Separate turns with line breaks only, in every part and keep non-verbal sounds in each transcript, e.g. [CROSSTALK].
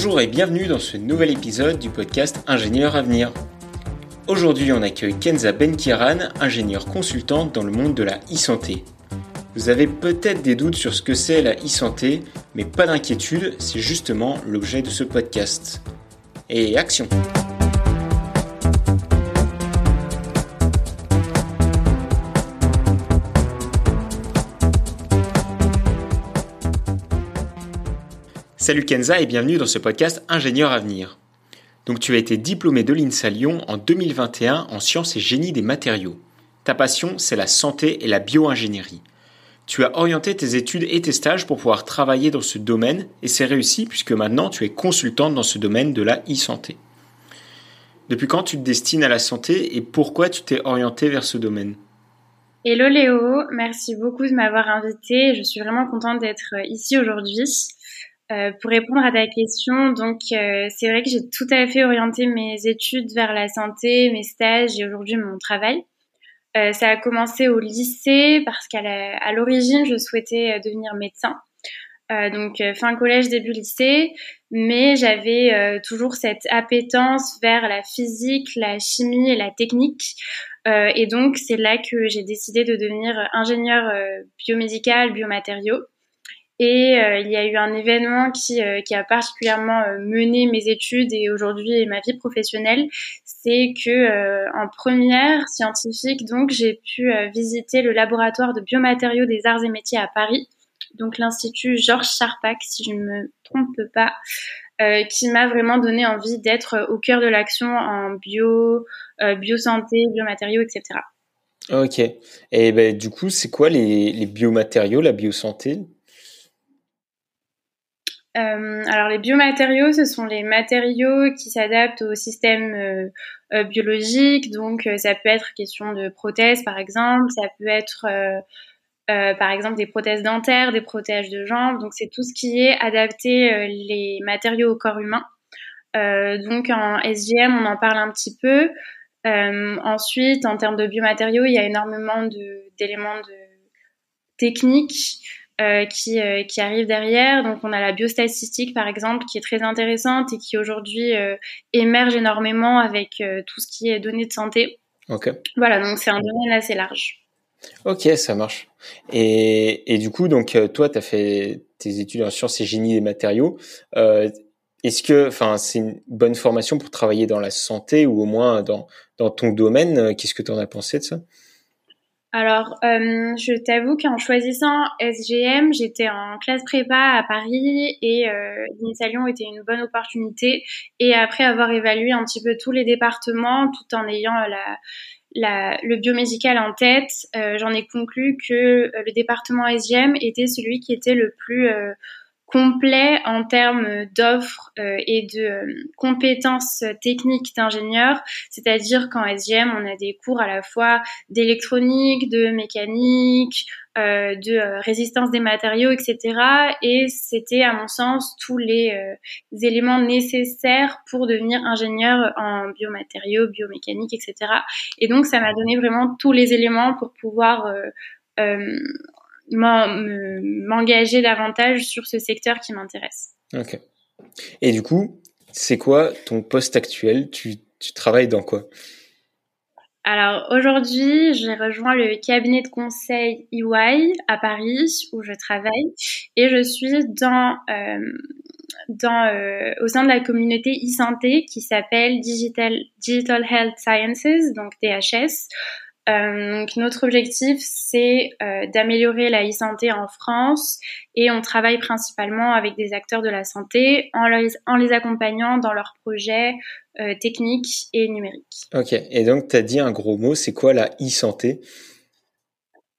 Bonjour et bienvenue dans ce nouvel épisode du podcast Ingénieur à venir. Aujourd'hui, on accueille Kenza Benkiran, ingénieure consultante dans le monde de la e-santé. Vous avez peut-être des doutes sur ce que c'est la e-santé, mais pas d'inquiétude, c'est justement l'objet de ce podcast. Et action Salut Kenza et bienvenue dans ce podcast Ingénieur à venir. Donc tu as été diplômé de l'INSA Lyon en 2021 en sciences et génie des matériaux. Ta passion, c'est la santé et la bio-ingénierie. Tu as orienté tes études et tes stages pour pouvoir travailler dans ce domaine et c'est réussi puisque maintenant tu es consultante dans ce domaine de la e-santé. Depuis quand tu te destines à la santé et pourquoi tu t'es orienté vers ce domaine?
Hello Léo, merci beaucoup de m'avoir invité. Je suis vraiment contente d'être ici aujourd'hui. Euh, pour répondre à ta question, donc euh, c'est vrai que j'ai tout à fait orienté mes études vers la santé, mes stages et aujourd'hui mon travail. Euh, ça a commencé au lycée parce qu'à l'origine je souhaitais devenir médecin. donc fin collège, début lycée, mais j'avais toujours cette appétence vers la physique, la chimie et la technique. et donc c'est là que j'ai décidé de devenir ingénieur biomédical, biomatériaux. Et euh, il y a eu un événement qui, euh, a particulièrement euh, mené mes études et aujourd'hui ma vie professionnelle, c'est que en première scientifique, donc j'ai pu visiter le laboratoire de biomatériaux des arts et métiers à Paris, donc l'institut Georges Charpak, si je ne me trompe pas, qui m'a vraiment donné envie d'être au cœur de l'action en bio, biosanté, biomatériaux, etc.
Ok. Et ben, du coup, c'est quoi les, les biomatériaux, la biosanté?
Euh, alors les biomatériaux, ce sont les matériaux qui s'adaptent au système euh, euh, biologique. Donc ça peut être question de prothèses par exemple, ça peut être par exemple des prothèses dentaires, des prothèses de jambes. Donc c'est tout ce qui est adapté les matériaux au corps humain. donc en SGM, on en parle un petit peu. ensuite, en termes de biomatériaux, il y a énormément d'éléments de, techniques euh, qui, euh, qui arrive derrière. Donc on a la biostatistique par exemple qui est très intéressante et qui aujourd'hui euh, émerge énormément avec tout ce qui est données de santé.
Ok.
Voilà, donc c'est un domaine assez large.
Ok, ça marche. Et, et du coup, donc toi, tu as fait tes études en sciences et génie des matériaux. Est-ce que, enfin, c'est une bonne formation pour travailler dans la santé ou au moins dans, dans ton domaine? Qu'est-ce que tu en as pensé de ça?
Alors, euh, je t'avoue qu'en choisissant SGM, j'étais en classe prépa à Paris et euh, était une bonne opportunité. Et après avoir évalué un petit peu tous les départements, tout en ayant la, la, le biomédical en tête, euh, j'en ai conclu que euh, le département SGM était celui qui était le plus euh, complet en termes d'offres euh, et de euh, compétences techniques d'ingénieurs, c'est-à-dire qu'en SGM, on a des cours à la fois d'électronique, de mécanique, euh, de résistance des matériaux, etc. Et c'était, à mon sens, tous les éléments nécessaires pour devenir ingénieur en biomatériaux, biomécanique, etc. Et donc, ça m'a donné vraiment tous les éléments pour pouvoir m'engager davantage sur ce secteur qui m'intéresse.
Ok. Et du coup, c'est quoi ton poste actuel? Tu, tu travailles dans quoi?
Alors aujourd'hui, j'ai rejoint le cabinet de conseil EY à Paris où je travaille et je suis dans, euh, dans euh, au sein de la communauté e-santé qui s'appelle Digital, Digital Health Sciences, donc DHS. Euh, donc notre objectif, c'est euh, d'améliorer la e-santé en France et on travaille principalement avec des acteurs de la santé en les, en les accompagnant dans leurs projets euh, techniques et numériques.
Ok, et donc tu as dit un gros mot, c'est quoi la e-santé?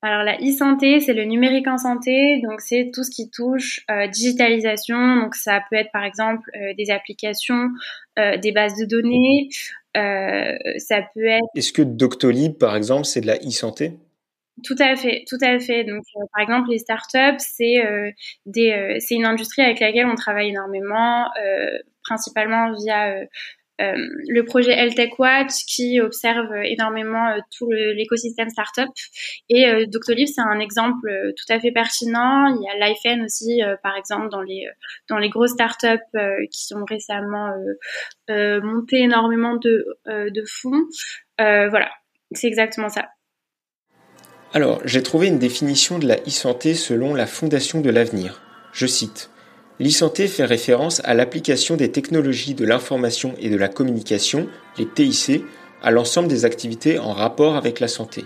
Alors la e-santé, c'est le numérique en santé, donc c'est tout ce qui touche euh, digitalisation, donc ça peut être par exemple euh, des applications, euh, des bases de données, ça peut être.
Est-ce que Doctolib, par exemple, c'est de la e-santé?
Tout à fait, tout à fait. Donc, euh, par exemple, les startups, c'est euh, des, c'est une industrie avec laquelle on travaille énormément, principalement via le projet LTech Watch qui observe énormément tout l'écosystème startup. Et Doctolib, c'est un exemple tout à fait pertinent. Il y a LifeN aussi, par exemple, dans les dans les grosses startups qui ont récemment monté énormément de de fonds. voilà, c'est exactement ça.
Alors, j'ai trouvé une définition de la e-santé selon la Fondation de l'avenir. Je cite L'e-santé fait référence à l'application des technologies de l'information et de la communication, les TIC, à l'ensemble des activités en rapport avec la santé.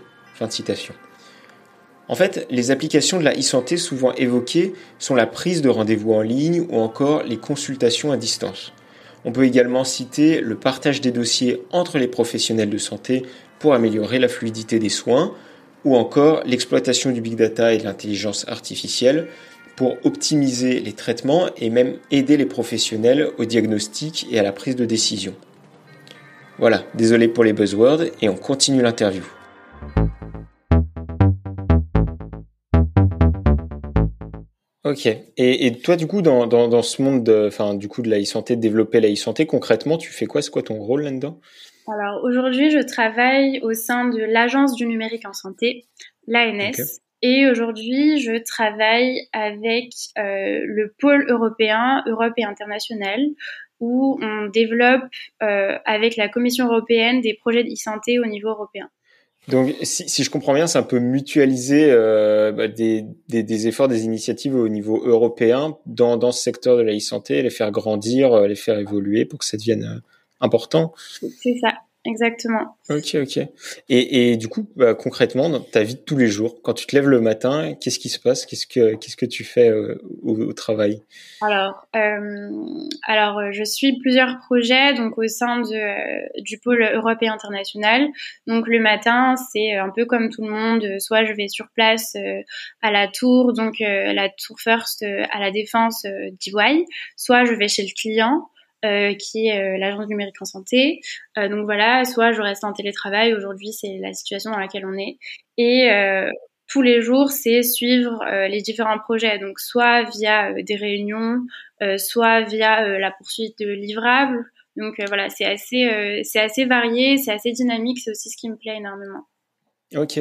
En fait, les applications de la e-santé souvent évoquées sont la prise de rendez-vous en ligne ou encore les consultations à distance. On peut également citer le partage des dossiers entre les professionnels de santé pour améliorer la fluidité des soins, ou encore l'exploitation du big data et de l'intelligence artificielle pour optimiser les traitements et même aider les professionnels au diagnostic et à la prise de décision. Voilà, désolé pour les buzzwords et on continue l'interview. Ok. Et, toi, du coup, dans, ce monde de, enfin, du coup, de la e-santé, de développer la e-santé, concrètement, tu fais quoi? C'est quoi ton rôle là-dedans?
Alors aujourd'hui, je travaille au sein de l'Agence du numérique en santé, l'ANS. Et aujourd'hui, je travaille avec euh, le pôle européen, Europe et international, où on développe euh, avec la Commission européenne des projets d'e-santé au niveau européen.
Donc, si, je comprends bien, c'est un peu mutualiser euh, bah, des, des, efforts, des initiatives au niveau européen dans, dans ce secteur de la e-santé, les faire grandir, les faire évoluer pour que ça devienne important.
C'est ça, exactement.
Ok, ok. Et, et du coup, bah, concrètement, dans ta vie de tous les jours, quand tu te lèves le matin, qu'est-ce qui se passe? Qu'est-ce que qu'est-ce que tu fais euh, au, travail?
Alors, euh, alors, euh, je suis plusieurs projets donc au sein de, du pôle européen international. Donc le matin, c'est un peu comme tout le monde. Soit je vais sur place à la tour, donc la tour First à la défense d'EY, soit je vais chez le client. Euh, qui est euh, l'agence numérique en santé. Euh, donc voilà, soit je reste en télétravail. Aujourd'hui, c'est la situation dans laquelle on est. Et tous les jours, c'est suivre les différents projets. Donc soit via des réunions, soit via la poursuite de livrables. Donc voilà, c'est assez, c'est assez varié, c'est assez dynamique. C'est aussi ce qui me plaît énormément.
Ok.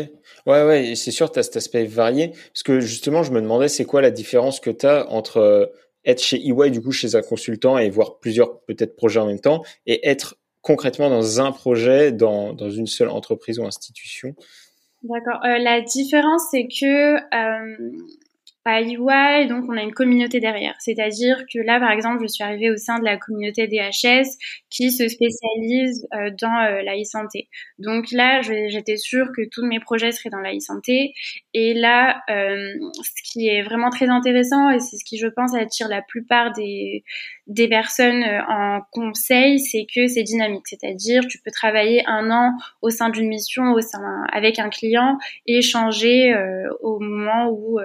Ouais, ouais, c'est sûr, tu as cet aspect varié. Parce que justement, je me demandais, c'est quoi la différence que tu as entre être chez EY, du coup, chez un consultant et voir plusieurs peut-être projets en même temps et être concrètement dans un projet, dans, dans une seule entreprise ou institution
D'accord. Euh, la différence, c'est que euh, à EY, donc on a une communauté derrière. C'est-à-dire que là, par exemple, je suis arrivée au sein de la communauté DHS qui se spécialise euh, dans euh, la e-santé. Donc là, j'étais sûre que tous mes projets seraient dans la e-santé. Et là, euh, ce qui est vraiment très intéressant, et c'est ce qui, je pense, attire la plupart des, des personnes en conseil, c'est que c'est dynamique. C'est-à-dire, tu peux travailler un an au sein d'une mission, au sein avec un client et changer au moment où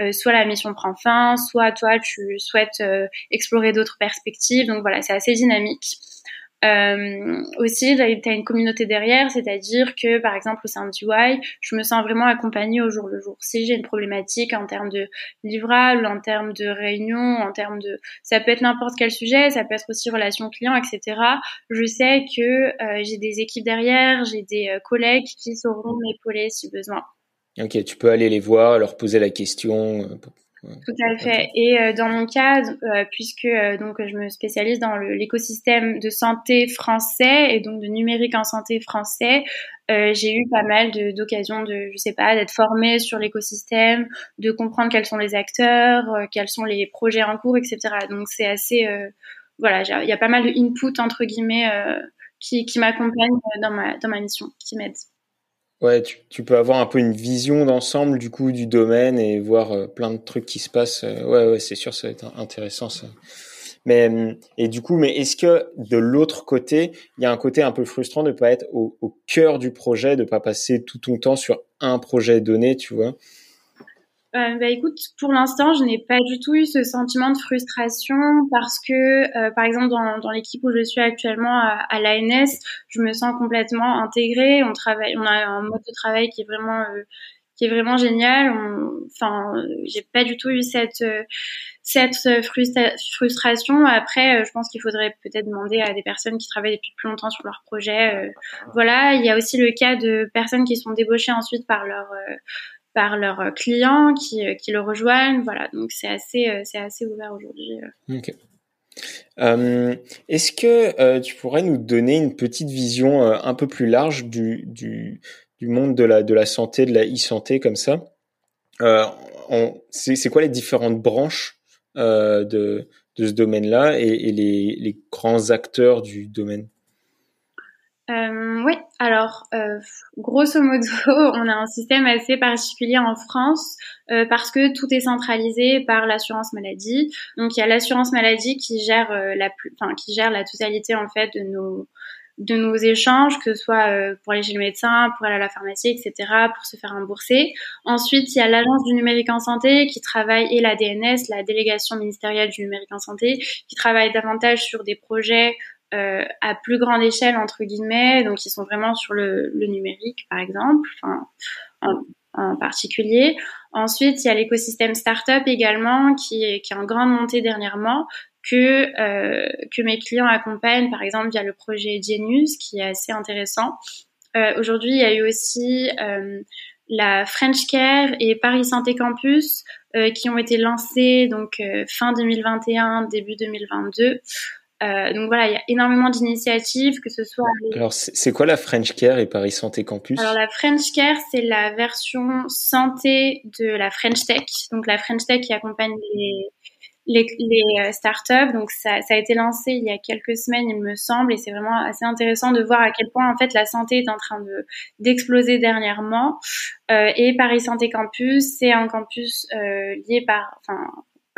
euh, soit la mission prend fin, soit toi tu souhaites euh, explorer d'autres perspectives. Donc voilà, c'est assez dynamique. Euh, aussi, tu as une communauté derrière, c'est-à-dire que, par exemple, au sein de UI, je me sens vraiment accompagnée au jour le jour. Si j'ai une problématique en termes de livrable, en termes de réunion, en termes de... Ça peut être n'importe quel sujet, ça peut être aussi relation client, etc. Je sais que j'ai des équipes derrière, j'ai des collègues qui sauront m'épauler si besoin.
Ok, tu peux aller les voir, leur poser la question.
Euh, Tout à fait. Et euh, dans mon cas, euh, puisque donc je me spécialise dans l'écosystème de santé français et donc de numérique en santé français, j'ai eu pas mal d'occasions de, je sais pas, d'être formée sur l'écosystème, de comprendre quels sont les acteurs, quels sont les projets en cours, etc. Donc c'est assez, voilà, il y a pas mal de input entre guillemets qui, qui m'accompagnent dans ma dans ma mission, qui m'aident.
Ouais, tu, peux avoir un peu une vision d'ensemble du coup du domaine et voir euh, plein de trucs qui se passent. Euh, ouais, ouais, c'est sûr, ça va être intéressant ça. Mais et du coup, mais est-ce que de l'autre côté, il y a un côté un peu frustrant de pas être au, au cœur du projet, de pas passer tout ton temps sur un projet donné, tu vois?
Euh, bah écoute, pour l'instant, je n'ai pas du tout eu ce sentiment de frustration parce que, euh, par exemple, dans, dans l'équipe où je suis actuellement à, à l'ANS, je me sens complètement intégrée. On travaille, on a un mode de travail qui est vraiment euh, qui est vraiment génial. Enfin, j'ai pas du tout eu cette cette frustration. Après, je pense qu'il faudrait peut-être demander à des personnes qui travaillent depuis plus longtemps sur leur projet. voilà, il y a aussi le cas de personnes qui sont débauchées ensuite par leur par leurs clients qui, qui le rejoignent. Voilà, donc c'est assez, c'est assez ouvert aujourd'hui.
Ok. Euh, Est-ce que euh, tu pourrais nous donner une petite vision euh, un peu plus large du, du, du, monde de la, de la santé, de la e-santé comme ça? Euh, C'est quoi les différentes branches de, de ce domaine-là et, et les, les, grands acteurs du domaine?
Euh, oui, alors euh, grosso modo, [LAUGHS] on a un système assez particulier en France euh, parce que tout est centralisé par l'assurance maladie. Donc il y a l'assurance maladie qui gère la totalité en fait de nos de nos échanges, que ce soit pour aller chez le médecin, pour aller à la pharmacie, etc., pour se faire rembourser. Ensuite, il y a l'agence du numérique en santé qui travaille et la DNS, la délégation ministérielle du numérique en santé, qui travaille davantage sur des projets euh, à plus grande échelle entre guillemets, donc ils sont vraiment sur le, le numérique par exemple, enfin, en, en, particulier. Ensuite, il y a l'écosystème startup également qui est, qui est en grande montée dernièrement que euh, que mes clients accompagnent par exemple via le projet Genius qui est assez intéressant. Euh, Aujourd'hui, il y a eu aussi euh, la French Care et Paris Santé Campus euh, qui ont été lancés donc euh, fin 2021 début 2022 euh, donc voilà, il y a énormément d'initiatives, que ce soit.
Alors c'est quoi la French Care et Paris Santé Campus?
Alors la French Care, c'est la version santé de la French Tech. Donc la French Tech qui accompagne les les, les euh, startups. Donc ça, ça a été lancé il y a quelques semaines, il me semble, et c'est vraiment assez intéressant de voir à quel point en fait la santé est en train de d'exploser dernièrement. Euh, et Paris Santé Campus, c'est un campus euh, lié par, enfin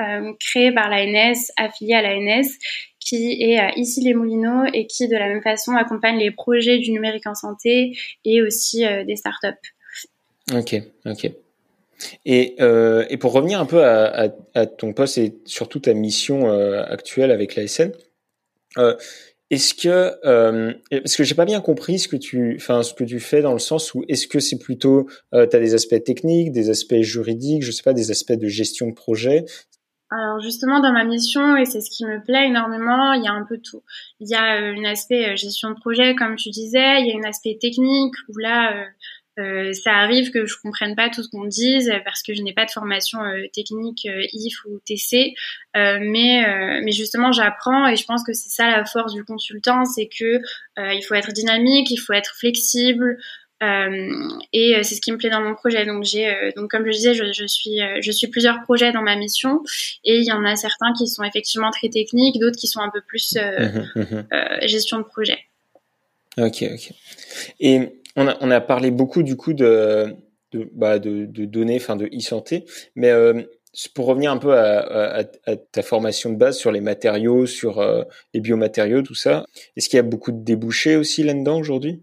euh, créé par l'ANS, affilié à l'ANS, qui est à ici les Moulineaux et qui de la même façon accompagne les projets du numérique en santé et aussi euh, des startups.
Ok, ok. Et, euh, et pour revenir un peu à, ton poste et surtout ta mission euh, actuelle avec l'ASN, euh, est-ce que euh, parce que j'ai pas bien compris ce que tu enfin ce que tu fais dans le sens où est-ce que c'est plutôt euh, tu as des aspects techniques, des aspects juridiques, je sais pas des aspects de gestion de projet,
alors justement dans ma mission et c'est ce qui me plaît énormément, il y a un peu tout. Il y a euh, un aspect euh, gestion de projet comme tu disais, il y a un aspect technique où là euh, ça arrive que je comprenne pas tout ce qu'on dise parce que je n'ai pas de formation technique IF ou TC, mais mais justement j'apprends et je pense que c'est ça la force du consultant, c'est que il faut être dynamique, il faut être flexible, et euh, c'est ce qui me plaît dans mon projet. Donc j'ai, euh, donc comme je disais, je, je, suis, je suis plusieurs projets dans ma mission, et il y en a certains qui sont effectivement très techniques, d'autres qui sont un peu plus mmh mmh gestion de projet.
Ok, ok. Et on a, on a parlé beaucoup du coup de, de, bah, de, de données, enfin de e-santé, mais euh, pour revenir un peu à, à, à, ta formation de base sur les matériaux, sur euh, les biomatériaux, tout ça, est-ce qu'il y a beaucoup de débouchés aussi là-dedans aujourd'hui?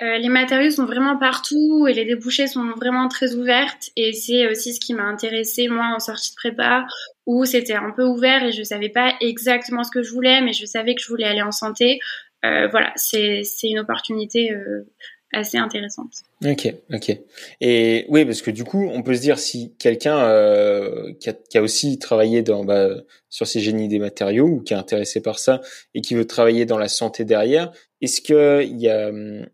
Euh, les matériaux sont vraiment partout et les débouchés sont vraiment très ouvertes et c'est aussi ce qui m'a intéressé moi en sortie de prépa où c'était un peu ouvert et je savais pas exactement ce que je voulais mais je savais que je voulais aller en santé. Euh, voilà, c'est une opportunité euh, assez intéressante.
Ok, ok. Et oui, parce que du coup, on peut se dire si quelqu'un euh, qui, a, qui, a, aussi travaillé dans, bah, sur ces génies des matériaux ou qui est intéressé par ça et qui veut travailler dans la santé derrière, est-ce qu'il y a hum,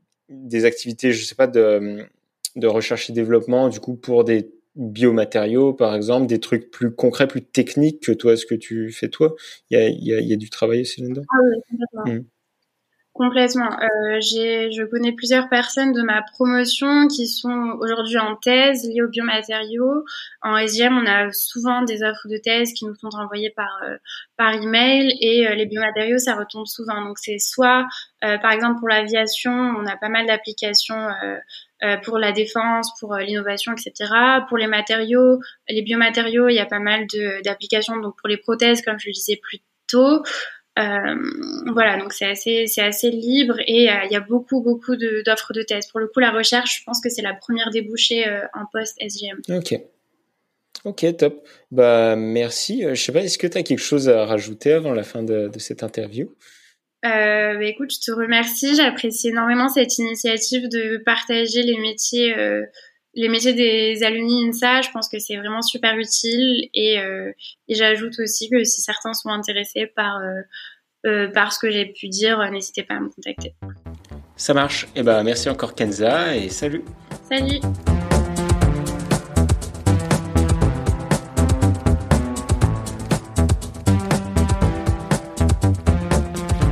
des activités, je sais pas, de, de recherche et développement, du coup, pour des biomatériaux, par exemple, des trucs plus concrets, plus techniques que toi, ce que tu fais toi? Il y a, il y a, il y a du travail aussi là-dedans?
Ah oui, complètement. Mmh. Complètement. Euh, je connais plusieurs personnes de ma promotion qui sont aujourd'hui en thèse liées aux biomatériaux. En SGM, on a souvent des offres de thèse qui nous sont envoyées par euh, par email et euh, les biomatériaux, ça retombe souvent. Donc c'est soit, euh, par exemple pour l'aviation, on a pas mal d'applications. Euh, pour la défense, pour l'innovation, etc. Pour les matériaux, les biomatériaux, il y a pas mal d'applications. Donc pour les prothèses, comme je le disais plus tôt, voilà, donc c'est assez, c'est assez libre et euh, il y a beaucoup, beaucoup d'offres de, thèse. Pour le coup, la recherche, je pense que c'est la première débouchée euh, en poste SGM.
Ok. Ok, top. Bah, merci. Je sais pas, est-ce que tu as quelque chose à rajouter avant la fin de, de cette interview?
Euh, bah, écoute, je te remercie. J'apprécie énormément cette initiative de partager les métiers les métiers des alumni INSA, je pense que c'est vraiment super utile et, et j'ajoute aussi que si certains sont intéressés par par ce que j'ai pu dire, n'hésitez pas à me contacter.
Ça marche. Et eh ben merci encore Kenza et salut.
Salut.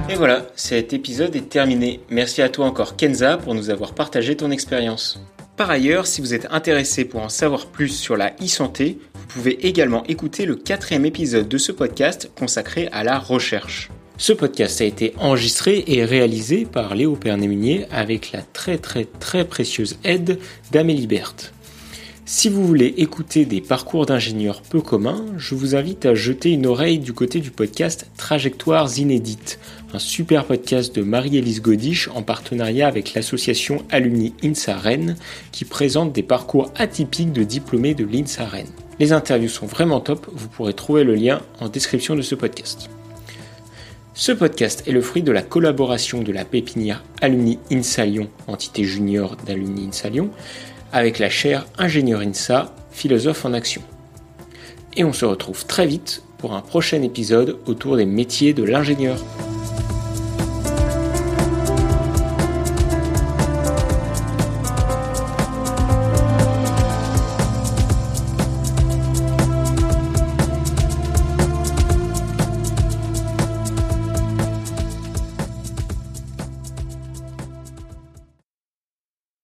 Et voilà, cet épisode est terminé. Merci à toi encore Kenza pour nous avoir partagé ton expérience. Par ailleurs, si vous êtes intéressé pour en savoir plus sur la e-santé, vous pouvez également écouter le quatrième épisode de ce podcast consacré à la recherche. Ce podcast a été enregistré et réalisé par Léo Pernémunier avec la très très très précieuse aide d'Amélie Berthe. Si vous voulez écouter des parcours d'ingénieurs peu communs, je vous invite à jeter une oreille du côté du podcast Trajectoires inédites, un super podcast de Marie-Élise Godiche en partenariat avec l'association Alumni INSA Rennes qui présente des parcours atypiques de diplômés de l'INSA Rennes. Les interviews sont vraiment top, vous pourrez trouver le lien en description de ce podcast. Ce podcast est le fruit de la collaboration de la pépinière Alumni INSA Lyon, entité junior d'Alumni INSA Lyon, avec la chaire Ingénieur INSA, philosophe en action. Et on se retrouve très vite pour un prochain épisode autour des métiers de l'ingénieur.